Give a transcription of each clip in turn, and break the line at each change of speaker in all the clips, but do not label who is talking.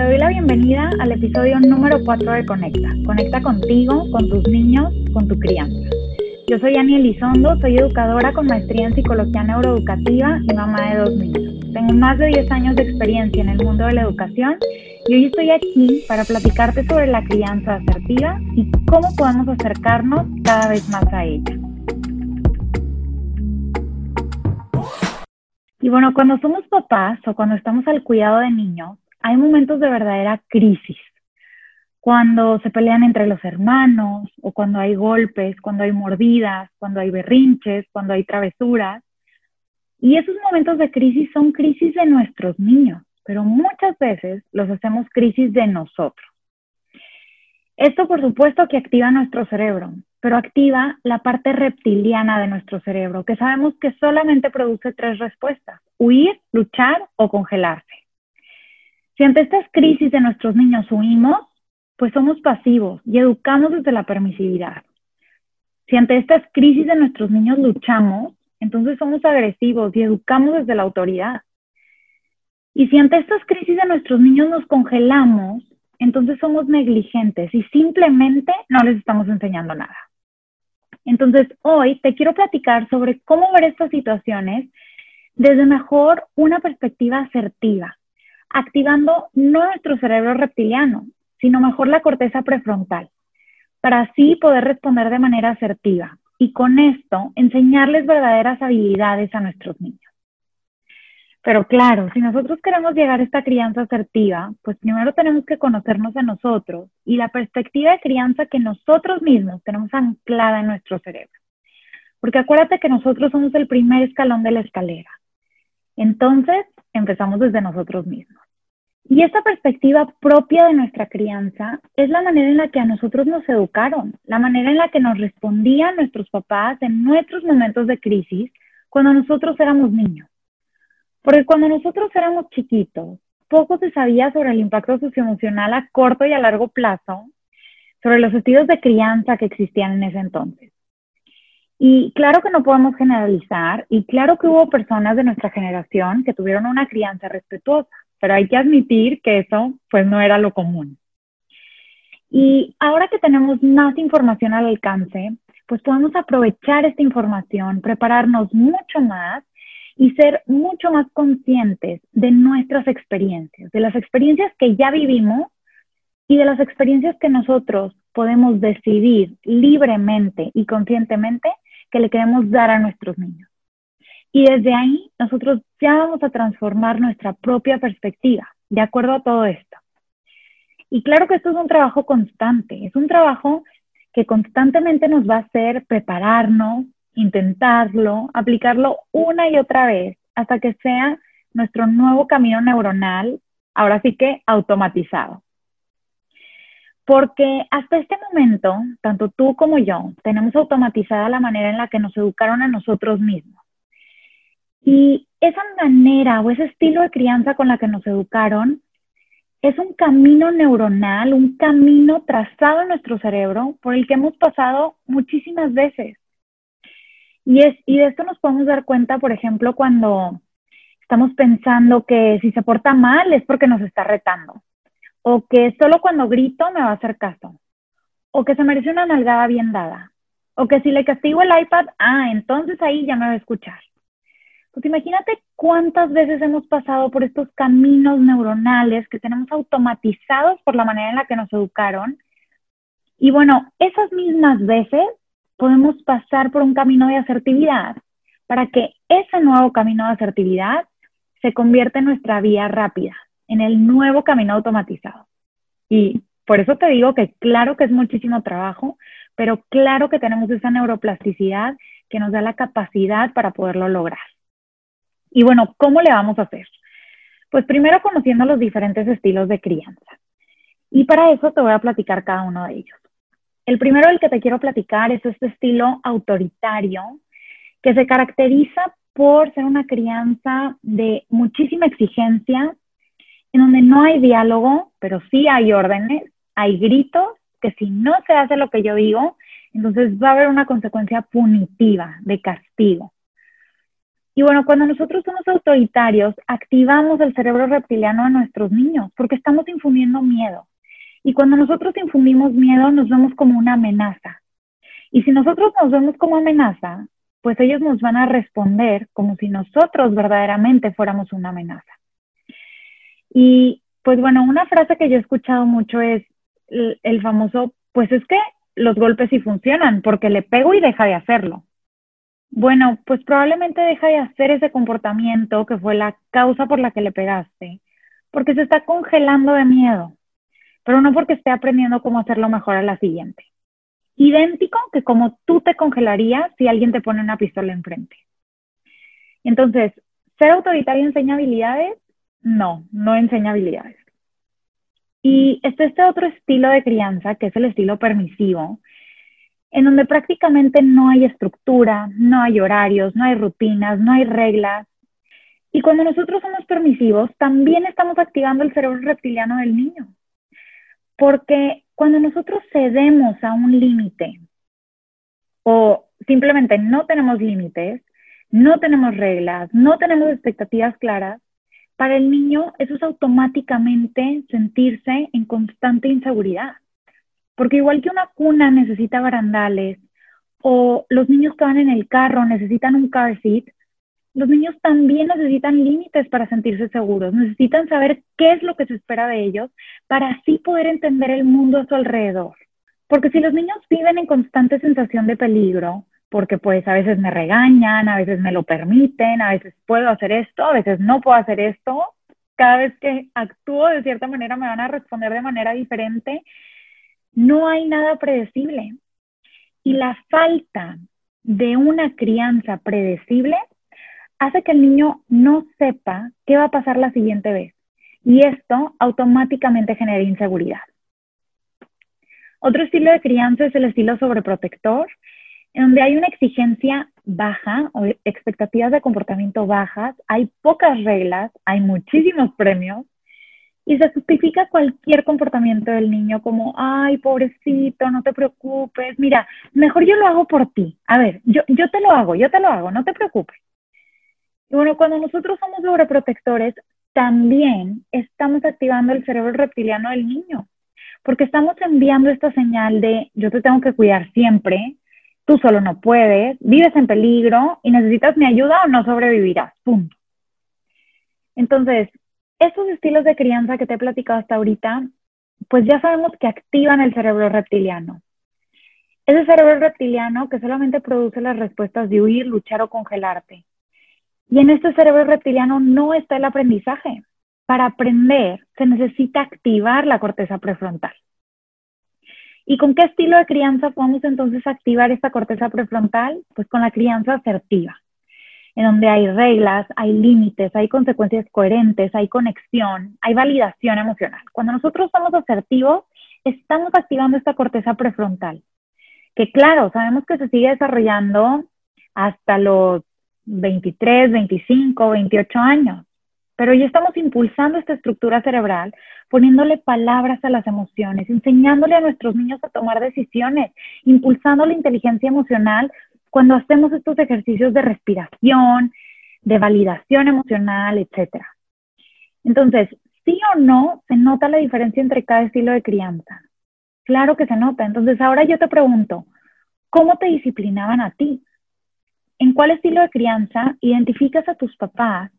Te doy la bienvenida al episodio número 4 de Conecta. Conecta contigo, con tus niños, con tu crianza. Yo soy Ani Elizondo, soy educadora con maestría en psicología neuroeducativa y mamá de dos niños. Tengo más de 10 años de experiencia en el mundo de la educación y hoy estoy aquí para platicarte sobre la crianza asertiva y cómo podemos acercarnos cada vez más a ella. Y bueno, cuando somos papás o cuando estamos al cuidado de niños, hay momentos de verdadera crisis. Cuando se pelean entre los hermanos o cuando hay golpes, cuando hay mordidas, cuando hay berrinches, cuando hay travesuras. Y esos momentos de crisis son crisis de nuestros niños, pero muchas veces los hacemos crisis de nosotros. Esto por supuesto que activa nuestro cerebro, pero activa la parte reptiliana de nuestro cerebro, que sabemos que solamente produce tres respuestas, huir, luchar o congelarse. Si ante estas crisis de nuestros niños huimos, pues somos pasivos y educamos desde la permisividad. Si ante estas crisis de nuestros niños luchamos, entonces somos agresivos y educamos desde la autoridad. Y si ante estas crisis de nuestros niños nos congelamos, entonces somos negligentes y simplemente no les estamos enseñando nada. Entonces, hoy te quiero platicar sobre cómo ver estas situaciones desde mejor una perspectiva asertiva, activando no nuestro cerebro reptiliano, sino mejor la corteza prefrontal, para así poder responder de manera asertiva y con esto enseñarles verdaderas habilidades a nuestros niños. Pero claro, si nosotros queremos llegar a esta crianza asertiva, pues primero tenemos que conocernos a nosotros y la perspectiva de crianza que nosotros mismos tenemos anclada en nuestro cerebro. Porque acuérdate que nosotros somos el primer escalón de la escalera. Entonces, empezamos desde nosotros mismos. Y esta perspectiva propia de nuestra crianza es la manera en la que a nosotros nos educaron, la manera en la que nos respondían nuestros papás en nuestros momentos de crisis cuando nosotros éramos niños. Porque cuando nosotros éramos chiquitos, poco se sabía sobre el impacto socioemocional a corto y a largo plazo, sobre los estilos de crianza que existían en ese entonces. Y claro que no podemos generalizar, y claro que hubo personas de nuestra generación que tuvieron una crianza respetuosa, pero hay que admitir que eso pues no era lo común. Y ahora que tenemos más información al alcance, pues podemos aprovechar esta información, prepararnos mucho más y ser mucho más conscientes de nuestras experiencias, de las experiencias que ya vivimos y de las experiencias que nosotros podemos decidir libremente y conscientemente que le queremos dar a nuestros niños. Y desde ahí nosotros ya vamos a transformar nuestra propia perspectiva de acuerdo a todo esto. Y claro que esto es un trabajo constante, es un trabajo que constantemente nos va a hacer prepararnos, intentarlo, aplicarlo una y otra vez hasta que sea nuestro nuevo camino neuronal, ahora sí que automatizado. Porque hasta este momento, tanto tú como yo, tenemos automatizada la manera en la que nos educaron a nosotros mismos. Y esa manera o ese estilo de crianza con la que nos educaron es un camino neuronal, un camino trazado en nuestro cerebro por el que hemos pasado muchísimas veces. Y, es, y de esto nos podemos dar cuenta, por ejemplo, cuando estamos pensando que si se porta mal es porque nos está retando, o que solo cuando grito me va a hacer caso, o que se merece una nalgada bien dada, o que si le castigo el iPad, ah, entonces ahí ya me va a escuchar. Pues imagínate cuántas veces hemos pasado por estos caminos neuronales que tenemos automatizados por la manera en la que nos educaron. Y bueno, esas mismas veces podemos pasar por un camino de asertividad para que ese nuevo camino de asertividad se convierta en nuestra vía rápida, en el nuevo camino automatizado. Y por eso te digo que claro que es muchísimo trabajo, pero claro que tenemos esa neuroplasticidad que nos da la capacidad para poderlo lograr. Y bueno, ¿cómo le vamos a hacer? Pues primero conociendo los diferentes estilos de crianza. Y para eso te voy a platicar cada uno de ellos. El primero del que te quiero platicar es este estilo autoritario que se caracteriza por ser una crianza de muchísima exigencia, en donde no hay diálogo, pero sí hay órdenes, hay gritos, que si no se hace lo que yo digo, entonces va a haber una consecuencia punitiva, de castigo. Y bueno, cuando nosotros somos autoritarios, activamos el cerebro reptiliano a nuestros niños porque estamos infundiendo miedo. Y cuando nosotros infundimos miedo, nos vemos como una amenaza. Y si nosotros nos vemos como amenaza, pues ellos nos van a responder como si nosotros verdaderamente fuéramos una amenaza. Y pues bueno, una frase que yo he escuchado mucho es el, famoso, pues es que los golpes sí funcionan porque le pego y deja de hacerlo. Bueno, pues probablemente deja de hacer ese comportamiento que fue la causa por la que le pegaste, porque se está congelando de miedo, pero no porque esté aprendiendo cómo hacerlo mejor a la siguiente. Idéntico que como tú te congelarías si alguien te pone una pistola enfrente. Entonces, ¿ser autoritario enseña habilidades? No, no enseña habilidades. Y está este otro estilo de crianza, que es el estilo permisivo, en donde prácticamente no hay estructura, no hay horarios, no hay rutinas, no hay reglas. Y cuando nosotros somos permisivos, también estamos activando el cerebro reptiliano del niño. Porque cuando nosotros cedemos a un límite o simplemente no tenemos límites, no tenemos reglas, no tenemos expectativas claras, para el niño eso es automáticamente sentirse en constante inseguridad. Porque igual que una cuna necesita barandales o los niños que van en el carro necesitan un car seat, los niños también necesitan límites para sentirse seguros, necesitan saber qué es lo que se espera de ellos para así poder entender el mundo a su alrededor. Porque si los niños viven en constante sensación de peligro, porque pues a veces me regañan, a veces me lo permiten, a veces puedo hacer esto, a veces no puedo hacer esto. Cada vez que actúo de cierta manera me van a responder de manera diferente. No hay nada predecible. Y la falta de una crianza predecible hace que el niño no sepa qué va a pasar la siguiente vez. Y esto automáticamente genera inseguridad. Otro estilo de crianza es el estilo sobreprotector, en donde hay una exigencia baja o expectativas de comportamiento bajas, hay pocas reglas, hay muchísimos premios y se justifica cualquier comportamiento del niño como, ay, pobrecito, no te preocupes, mira, mejor yo lo hago por ti. A ver, yo, yo te lo hago, yo te lo hago, no te preocupes. Y bueno, cuando nosotros somos sobreprotectores, también estamos activando el cerebro reptiliano del niño, porque estamos enviando esta señal de yo te tengo que cuidar siempre, tú solo no puedes, vives en peligro y necesitas mi ayuda o no sobrevivirás, punto. Entonces, esos estilos de crianza que te he platicado hasta ahorita, pues ya sabemos que activan el cerebro reptiliano. Ese cerebro reptiliano que solamente produce las respuestas de huir, luchar o congelarte. Y en este cerebro reptiliano no está el aprendizaje. Para aprender se necesita activar la corteza prefrontal. ¿Y con qué estilo de crianza podemos entonces activar esta corteza prefrontal? Pues con la crianza asertiva, en donde hay reglas, hay límites, hay consecuencias coherentes, hay conexión, hay validación emocional. Cuando nosotros somos asertivos, estamos activando esta corteza prefrontal, que claro, sabemos que se sigue desarrollando hasta los 23, 25, 28 años, pero ya estamos impulsando esta estructura cerebral poniéndole palabras a las emociones, enseñándole a nuestros niños a tomar decisiones, impulsando la inteligencia emocional cuando hacemos estos ejercicios de respiración, de validación emocional, etc. Entonces, sí o no se nota la diferencia entre cada estilo de crianza. Claro que se nota. Entonces, ahora yo te pregunto, ¿cómo te disciplinaban a ti? ¿En cuál estilo de crianza identificas a tus papás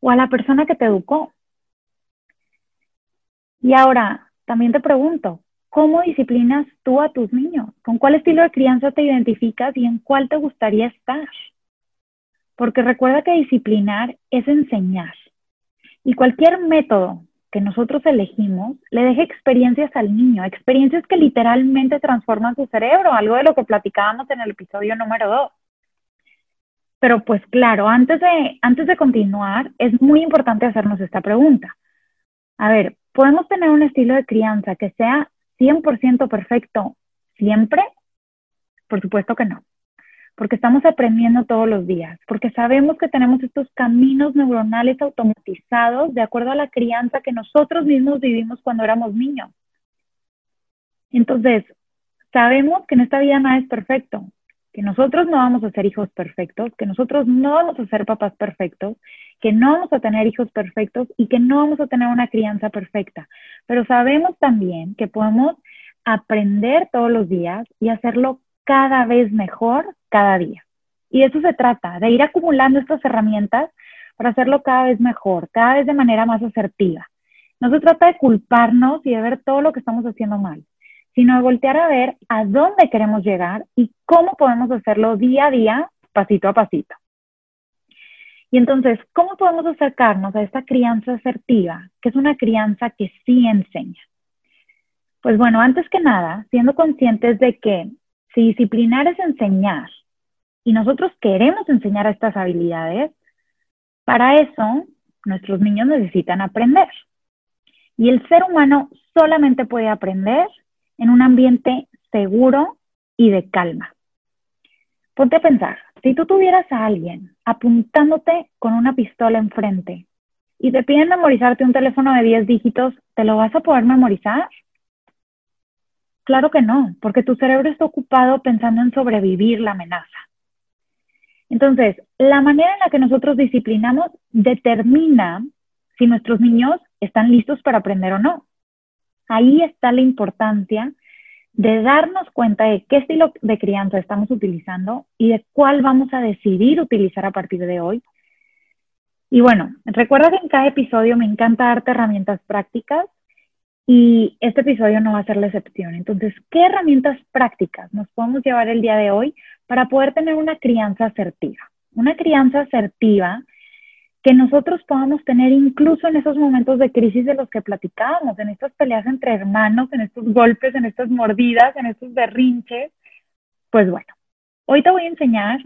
o a la persona que te educó? Y ahora, también te pregunto, ¿cómo disciplinas tú a tus niños? ¿Con cuál estilo de crianza te identificas y en cuál te gustaría estar? Porque recuerda que disciplinar es enseñar. Y cualquier método que nosotros elegimos le deja experiencias al niño, experiencias que literalmente transforman su cerebro, algo de lo que platicábamos en el episodio número 2. Pero pues claro, antes de, antes de continuar, es muy importante hacernos esta pregunta. A ver, ¿Podemos tener un estilo de crianza que sea 100% perfecto siempre? Por supuesto que no, porque estamos aprendiendo todos los días, porque sabemos que tenemos estos caminos neuronales automatizados de acuerdo a la crianza que nosotros mismos vivimos cuando éramos niños. Entonces, sabemos que en esta vida nada es perfecto, que nosotros no vamos a ser hijos perfectos, que nosotros no vamos a ser papás perfectos, que no vamos a tener hijos perfectos y que no vamos a tener una crianza perfecta. Pero sabemos también que podemos aprender todos los días y hacerlo cada vez mejor cada día. Y de eso se trata, de ir acumulando estas herramientas para hacerlo cada vez mejor, cada vez de manera más asertiva. No se trata de culparnos y de ver todo lo que estamos haciendo mal sino de voltear a ver a dónde queremos llegar y cómo podemos hacerlo día a día, pasito a pasito. Y entonces, ¿cómo podemos acercarnos a esta crianza asertiva, que es una crianza que sí enseña? Pues bueno, antes que nada, siendo conscientes de que si disciplinar es enseñar y nosotros queremos enseñar estas habilidades, para eso nuestros niños necesitan aprender. Y el ser humano solamente puede aprender en un ambiente seguro y de calma. Ponte a pensar, si tú tuvieras a alguien apuntándote con una pistola enfrente y te piden memorizarte un teléfono de 10 dígitos, ¿te lo vas a poder memorizar? Claro que no, porque tu cerebro está ocupado pensando en sobrevivir la amenaza. Entonces, la manera en la que nosotros disciplinamos determina si nuestros niños están listos para aprender o no. Ahí está la importancia de darnos cuenta de qué estilo de crianza estamos utilizando y de cuál vamos a decidir utilizar a partir de hoy. Y bueno, recuerda que en cada episodio me encanta darte herramientas prácticas y este episodio no va a ser la excepción. Entonces, ¿qué herramientas prácticas nos podemos llevar el día de hoy para poder tener una crianza asertiva? Una crianza asertiva que nosotros podamos tener incluso en esos momentos de crisis de los que platicábamos, en estas peleas entre hermanos, en estos golpes, en estas mordidas, en estos berrinches. Pues bueno, hoy te voy a enseñar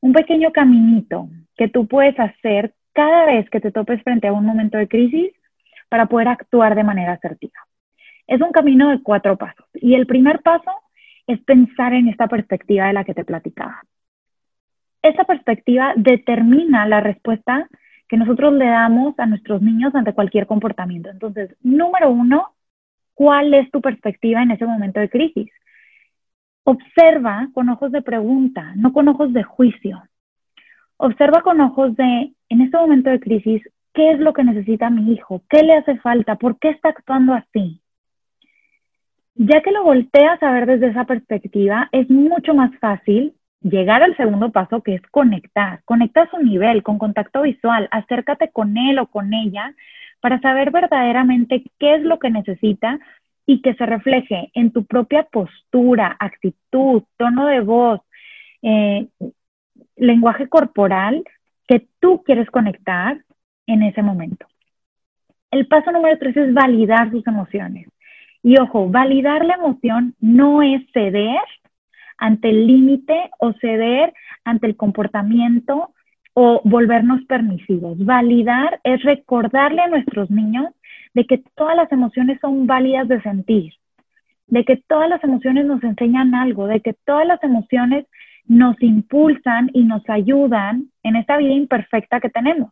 un pequeño caminito que tú puedes hacer cada vez que te topes frente a un momento de crisis para poder actuar de manera asertiva. Es un camino de cuatro pasos y el primer paso es pensar en esta perspectiva de la que te platicaba. Esta perspectiva determina la respuesta que nosotros le damos a nuestros niños ante cualquier comportamiento. Entonces, número uno, ¿cuál es tu perspectiva en ese momento de crisis? Observa con ojos de pregunta, no con ojos de juicio. Observa con ojos de, en este momento de crisis, ¿qué es lo que necesita mi hijo? ¿Qué le hace falta? ¿Por qué está actuando así? Ya que lo volteas a ver desde esa perspectiva, es mucho más fácil llegar al segundo paso que es conectar. Conecta a su nivel, con contacto visual, acércate con él o con ella para saber verdaderamente qué es lo que necesita y que se refleje en tu propia postura, actitud, tono de voz, eh, lenguaje corporal que tú quieres conectar en ese momento. El paso número tres es validar sus emociones. Y ojo, validar la emoción no es ceder ante el límite o ceder ante el comportamiento o volvernos permisivos. Validar es recordarle a nuestros niños de que todas las emociones son válidas de sentir, de que todas las emociones nos enseñan algo, de que todas las emociones nos impulsan y nos ayudan en esta vida imperfecta que tenemos.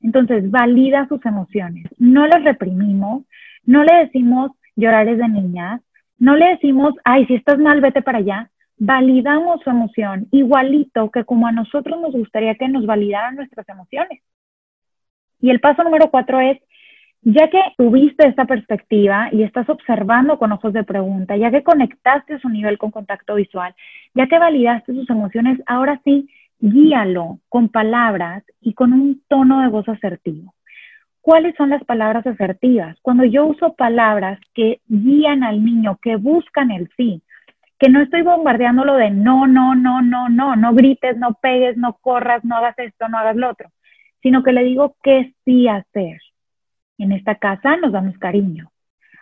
Entonces, valida sus emociones. No las reprimimos, no le decimos llorar es de niñas, no le decimos, ay, si estás mal, vete para allá validamos su emoción igualito que como a nosotros nos gustaría que nos validaran nuestras emociones. Y el paso número cuatro es, ya que tuviste esta perspectiva y estás observando con ojos de pregunta, ya que conectaste su nivel con contacto visual, ya que validaste sus emociones, ahora sí, guíalo con palabras y con un tono de voz asertivo. ¿Cuáles son las palabras asertivas? Cuando yo uso palabras que guían al niño, que buscan el sí, que no estoy bombardeándolo de no, no, no, no, no, no grites, no pegues, no corras, no hagas esto, no hagas lo otro, sino que le digo qué sí hacer. En esta casa nos damos cariño.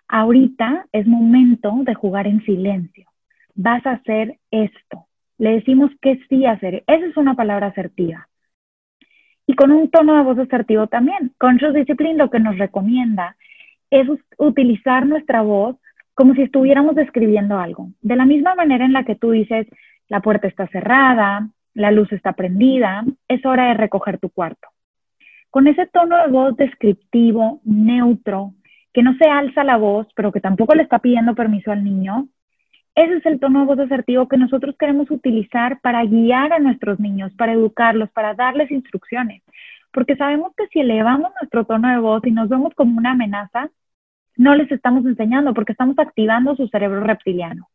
Ahorita es momento de jugar en silencio. Vas a hacer esto. Le decimos qué sí hacer. Esa es una palabra asertiva. Y con un tono de voz asertivo también. Conscious Discipline lo que nos recomienda es utilizar nuestra voz como si estuviéramos describiendo algo. De la misma manera en la que tú dices, la puerta está cerrada, la luz está prendida, es hora de recoger tu cuarto. Con ese tono de voz descriptivo, neutro, que no se alza la voz, pero que tampoco le está pidiendo permiso al niño, Ese es el tono de voz asertivo que nosotros queremos utilizar para guiar a nuestros niños, para educarlos, para darles instrucciones. Porque sabemos que si elevamos nuestro tono de voz y nos vemos como una amenaza, no les estamos enseñando porque estamos activando su cerebro reptiliano.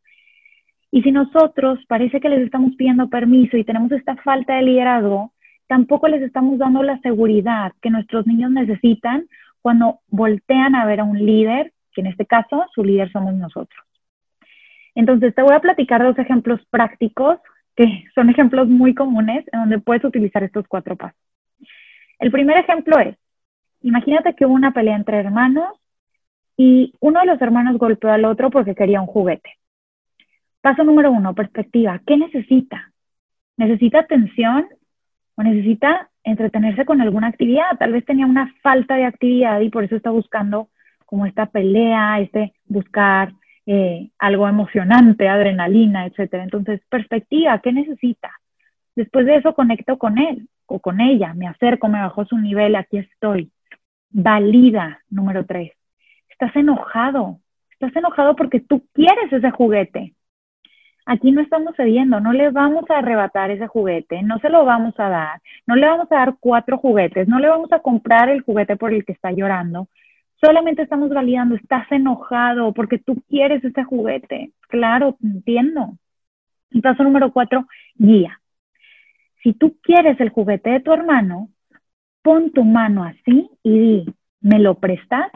Y si nosotros parece que les estamos pidiendo permiso y tenemos esta falta de liderazgo, tampoco les estamos dando la seguridad que nuestros niños necesitan cuando voltean a ver a un líder, que en este caso su líder somos nosotros. Entonces, te voy a platicar dos ejemplos prácticos que son ejemplos muy comunes en donde puedes utilizar estos cuatro pasos. El primer ejemplo es, imagínate que hubo una pelea entre hermanos y uno de los hermanos golpeó al otro porque quería un juguete. Paso número uno, perspectiva. ¿Qué necesita? ¿Necesita atención o necesita entretenerse con alguna actividad? Tal vez tenía una falta de actividad y por eso está buscando como esta pelea, este buscar eh, algo emocionante, adrenalina, etcétera. Entonces, perspectiva, ¿qué necesita? Después de eso conecto con él o con ella, me acerco, me bajo su nivel, aquí estoy. Valida, número tres. Estás enojado, estás enojado porque tú quieres ese juguete. Aquí no estamos cediendo, no le vamos a arrebatar ese juguete, no se lo vamos a dar, no le vamos a dar cuatro juguetes, no le vamos a comprar el juguete por el que está llorando, Solamente estamos validando, estás enojado porque tú quieres ese juguete. Claro, entiendo. Y paso número cuatro, guía. Si tú quieres el juguete de tu hermano, pon tu mano así y di, ¿me lo prestas?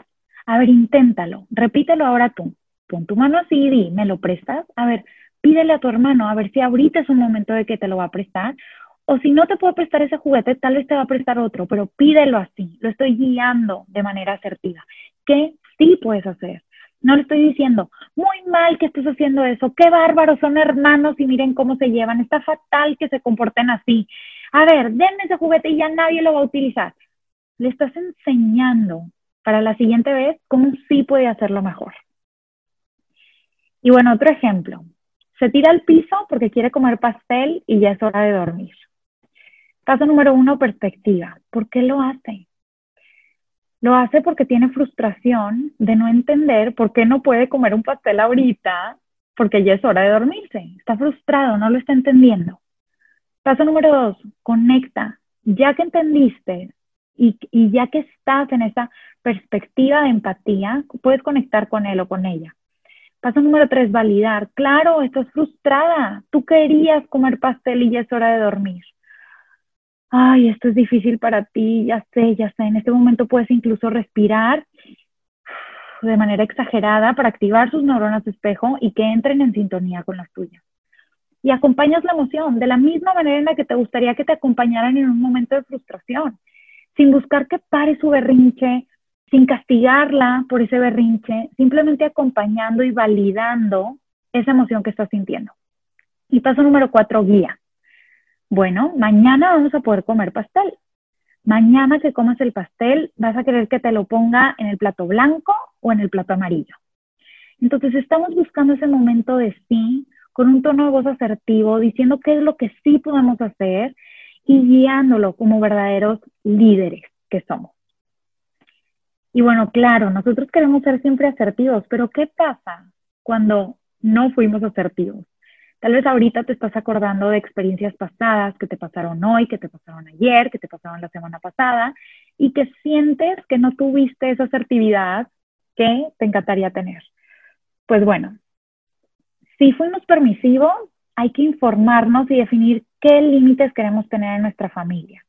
A ver, inténtalo. Repítelo ahora tú. Pon tu mano así y di, ¿me lo prestas? A ver, pídele a tu hermano, a ver si ahorita es un momento de que te lo va a prestar o si no te puedo prestar ese juguete, tal vez te va a prestar otro, pero pídelo así, lo estoy guiando de manera asertiva. ¿Qué sí puedes hacer? No le estoy diciendo, muy mal que estés haciendo eso, qué bárbaros, son hermanos y miren cómo se llevan, está fatal que se comporten así. A ver, denme ese juguete y ya nadie lo va a utilizar. Le estás enseñando para la siguiente vez cómo sí puede hacerlo mejor. Y bueno, otro ejemplo. Se tira al piso porque quiere comer pastel y ya es hora de dormir. Caso número uno, perspectiva. ¿Por qué lo hace? Lo hace porque tiene frustración de no entender por qué no puede comer un pastel ahorita porque ya es hora de dormirse. Está frustrado, no lo está entendiendo. Paso número dos, conecta. Ya que entendiste y, ya que estás en esa perspectiva de empatía, puedes conectar con él o con ella. Paso número tres, validar. Claro, estás frustrada. Tú querías comer pastel y ya es hora de dormir ay, esto es difícil para ti, ya sé, ya sé, en este momento puedes incluso respirar de manera exagerada para activar sus neuronas de espejo y que entren en sintonía con las tuyas. Y acompañas la emoción de la misma manera en la que te gustaría que te acompañaran en un momento de frustración, sin buscar que pare su berrinche, sin castigarla por ese berrinche, simplemente acompañando y validando esa emoción que estás sintiendo. Y paso número cuatro, guía. Bueno, mañana vamos a poder comer pastel. Mañana que comas el pastel, vas a querer que te lo ponga en el plato blanco o en el plato amarillo. Entonces estamos buscando ese momento de sí, con un tono de voz asertivo, diciendo qué es lo que sí podemos hacer y guiándolo como verdaderos líderes que somos. Y bueno, claro, nosotros queremos ser siempre asertivos, pero ¿qué pasa cuando no fuimos asertivos? Tal vez ahorita te estás acordando de experiencias pasadas que te pasaron hoy, que te pasaron ayer, que te pasaron la semana pasada y que sientes que no tuviste esa asertividad que te encantaría tener. Pues bueno, si fuimos permisivos, hay que informarnos y definir qué límites queremos tener en nuestra familia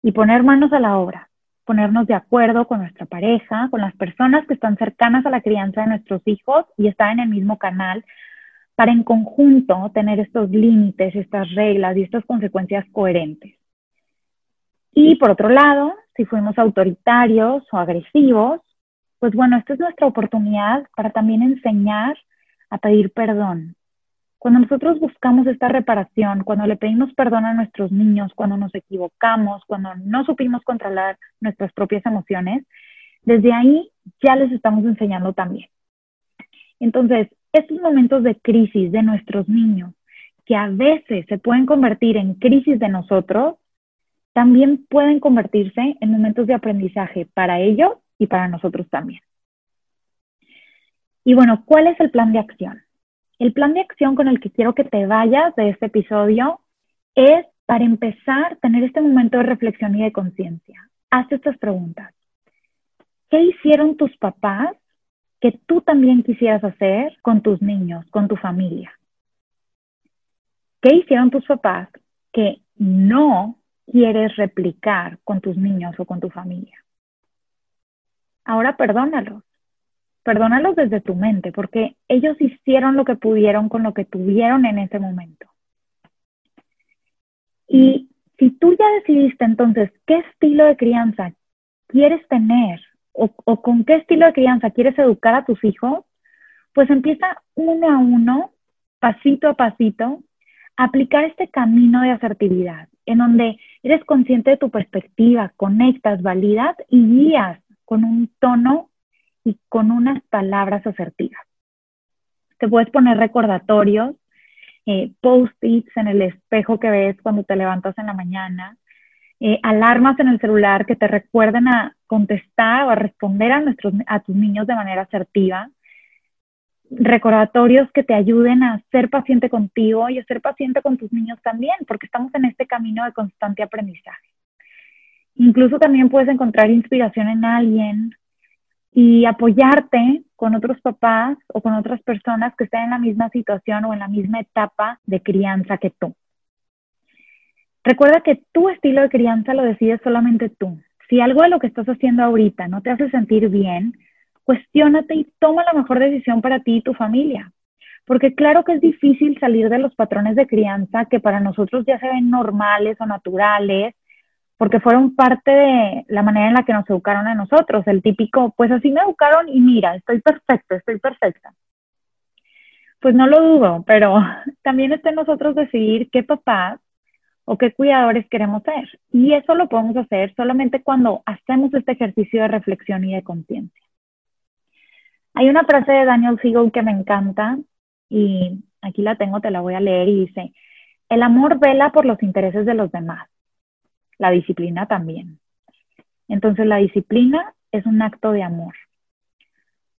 y poner manos a la obra, ponernos de acuerdo con nuestra pareja, con las personas que están cercanas a la crianza de nuestros hijos y están en el mismo canal para en conjunto tener estos límites, estas reglas y estas consecuencias coherentes. Y por otro lado, si fuimos autoritarios o agresivos, pues bueno, esta es nuestra oportunidad para también enseñar a pedir perdón. Cuando nosotros buscamos esta reparación, cuando le pedimos perdón a nuestros niños, cuando nos equivocamos, cuando no supimos controlar nuestras propias emociones, desde ahí ya les estamos enseñando también. Entonces, estos momentos de crisis de nuestros niños, que a veces se pueden convertir en crisis de nosotros, también pueden convertirse en momentos de aprendizaje para ellos y para nosotros también. Y bueno, ¿cuál es el plan de acción? El plan de acción con el que quiero que te vayas de este episodio es, para empezar, tener este momento de reflexión y de conciencia. Haz estas preguntas. ¿Qué hicieron tus papás que tú también quisieras hacer con tus niños, con tu familia? ¿Qué hicieron tus papás que no quieres replicar con tus niños o con tu familia? Ahora perdónalos. Perdónalos desde tu mente, porque ellos hicieron lo que pudieron con lo que tuvieron en ese momento. Y si tú ya decidiste entonces qué estilo de crianza quieres tener o, o, con qué estilo de crianza quieres educar a tus hijos, pues empieza uno a uno, pasito a pasito, a aplicar este camino de asertividad, en donde eres consciente de tu perspectiva, conectas, validas y guías con un tono y con unas palabras asertivas. Te puedes poner recordatorios, eh, post-its en el espejo que ves cuando te levantas en la mañana, eh, alarmas en el celular que te recuerden a contestar o a responder a, nuestros, a tus niños de manera asertiva, recordatorios que te ayuden a ser paciente contigo y a ser paciente con tus niños también, porque estamos en este camino de constante aprendizaje. Incluso también puedes encontrar inspiración en alguien y apoyarte con otros papás o con otras personas que estén en la misma situación o en la misma etapa de crianza que tú. Recuerda que tu estilo de crianza lo decides solamente tú. Si algo de lo que estás haciendo ahorita no te hace sentir bien, cuestiónate y toma la mejor decisión para ti y tu familia. Porque claro que es difícil salir de los patrones de crianza que para nosotros ya se ven normales o naturales porque fueron parte de la manera en la que nos educaron a nosotros, el típico, pues así me educaron y mira, estoy perfecto, estoy perfecta. Pues no lo dudo, pero también está en nosotros decidir qué papás o qué cuidadores queremos ser. Y eso lo podemos hacer solamente cuando hacemos este ejercicio de reflexión y de conciencia. Hay una frase de Daniel Siegel que me encanta y aquí la tengo, te la voy a leer y dice, el amor vela por los intereses de los demás la disciplina también. Entonces la disciplina es un acto de amor.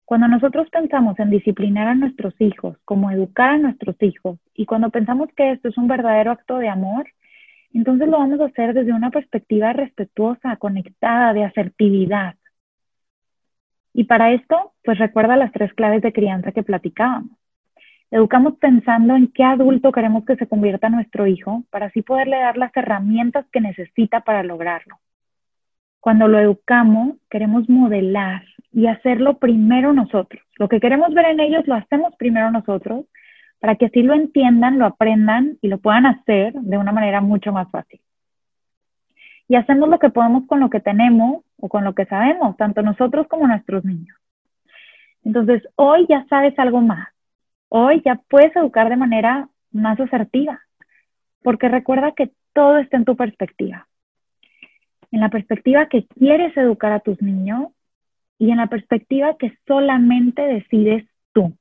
Cuando nosotros pensamos en disciplinar a nuestros hijos, como educar a nuestros hijos, y cuando pensamos que esto es un verdadero acto de amor, entonces lo vamos a hacer desde una perspectiva respetuosa, conectada, de asertividad. Y para esto, pues recuerda las tres claves de crianza que platicábamos. Educamos pensando en qué adulto queremos que se convierta nuestro hijo para así poderle dar las herramientas que necesita para lograrlo. Cuando lo educamos, queremos modelar y hacerlo primero nosotros. Lo que queremos ver en ellos lo hacemos primero nosotros para que así lo entiendan, lo aprendan y lo puedan hacer de una manera mucho más fácil. Y hacemos lo que podemos con lo que tenemos o con lo que sabemos, tanto nosotros como nuestros niños. Entonces, hoy ya sabes algo más hoy ya puedes educar de manera más asertiva, porque recuerda que todo está en tu perspectiva. En la perspectiva que quieres educar a tus niños y en la perspectiva que solamente decides tú.